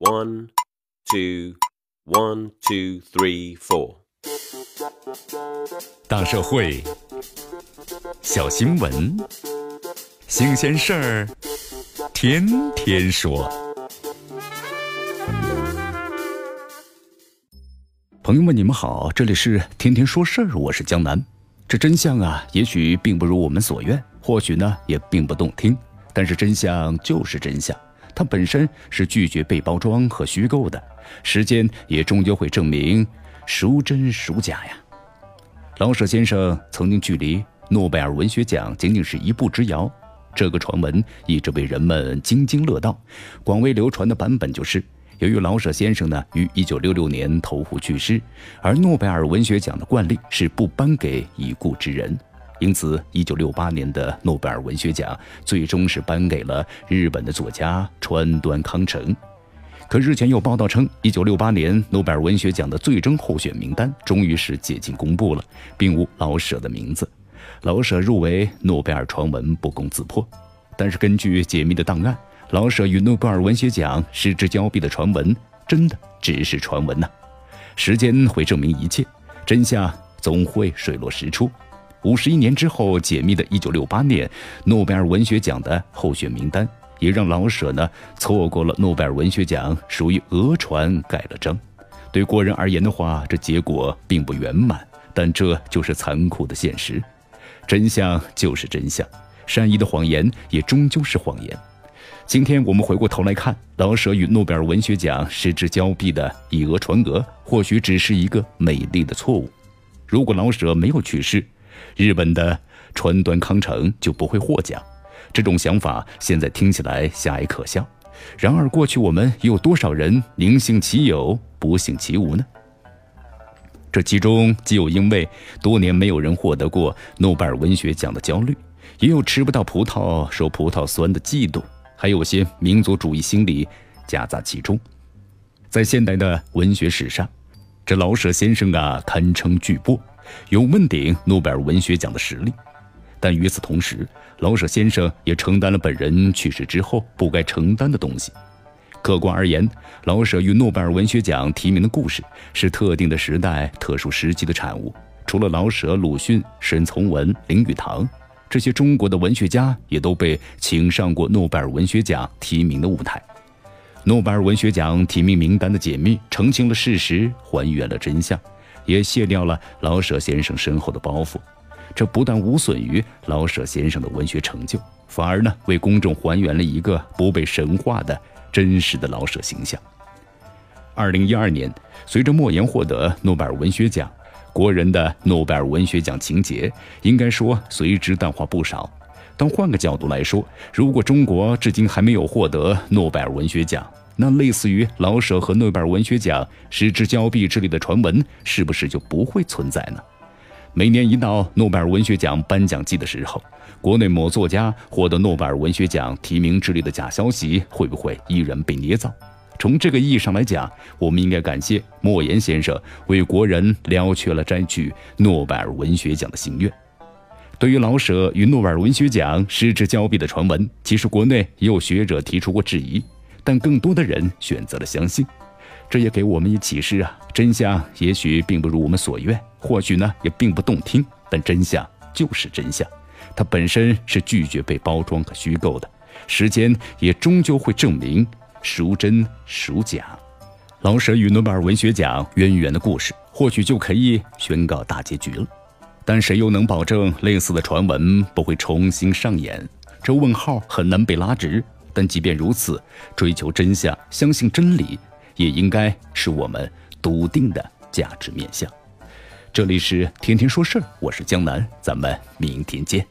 One, two, one, two, three, four。大社会，小新闻，新鲜事儿，天天说。朋友们，你们好，这里是天天说事儿，我是江南。这真相啊，也许并不如我们所愿，或许呢也并不动听，但是真相就是真相。它本身是拒绝被包装和虚构的，时间也终究会证明孰真孰假呀。老舍先生曾经距离诺贝尔文学奖仅仅是一步之遥，这个传闻一直被人们津津乐道。广为流传的版本就是，由于老舍先生呢于1966年投湖去世，而诺贝尔文学奖的惯例是不颁给已故之人。因此，一九六八年的诺贝尔文学奖最终是颁给了日本的作家川端康成。可日前有报道称，一九六八年诺贝尔文学奖的最终候选名单终于是解禁公布了，并无老舍的名字。老舍入围诺贝尔传闻不攻自破。但是根据解密的档案，老舍与诺贝尔文学奖失之交臂的传闻，真的只是传闻呐。时间会证明一切，真相总会水落石出。五十一年之后解密的1968年诺贝尔文学奖的候选名单，也让老舍呢错过了诺贝尔文学奖，属于讹传盖了章。对国人而言的话，这结果并不圆满，但这就是残酷的现实。真相就是真相，善意的谎言也终究是谎言。今天我们回过头来看，老舍与诺贝尔文学奖失之交臂的以讹传讹，或许只是一个美丽的错误。如果老舍没有去世，日本的川端康成就不会获奖，这种想法现在听起来狭隘可笑。然而，过去我们又有多少人宁信其有，不信其无呢？这其中既有因为多年没有人获得过诺贝尔文学奖的焦虑，也有吃不到葡萄说葡萄酸的嫉妒，还有些民族主义心理夹杂其中。在现代的文学史上，这老舍先生啊，堪称巨擘。有问鼎诺贝尔文学奖的实力，但与此同时，老舍先生也承担了本人去世之后不该承担的东西。客观而言，老舍与诺贝尔文学奖提名的故事是特定的时代、特殊时期的产物。除了老舍、鲁迅、沈从文、林语堂这些中国的文学家，也都被请上过诺贝尔文学奖提名的舞台。诺贝尔文学奖提名名单的解密，澄清了事实，还原了真相。也卸掉了老舍先生身后的包袱，这不但无损于老舍先生的文学成就，反而呢为公众还原了一个不被神化的真实的老舍形象。二零一二年，随着莫言获得诺贝尔文学奖，国人的诺贝尔文学奖情节应该说随之淡化不少。但换个角度来说，如果中国至今还没有获得诺贝尔文学奖，那类似于老舍和诺贝尔文学奖失之交臂之类的传闻，是不是就不会存在呢？每年一到诺贝尔文学奖颁奖季的时候，国内某作家获得诺贝尔文学奖提名之类的假消息，会不会依然被捏造？从这个意义上来讲，我们应该感谢莫言先生为国人了却了摘取诺贝尔文学奖的心愿。对于老舍与诺贝尔文学奖失之交臂的传闻，其实国内也有学者提出过质疑。但更多的人选择了相信，这也给我们以启示啊！真相也许并不如我们所愿，或许呢也并不动听，但真相就是真相，它本身是拒绝被包装和虚构的。时间也终究会证明孰真孰假。老舍与诺贝尔文学奖渊源的故事，或许就可以宣告大结局了。但谁又能保证类似的传闻不会重新上演？这问号很难被拉直。但即便如此，追求真相、相信真理，也应该是我们笃定的价值面向。这里是天天说事儿，我是江南，咱们明天见。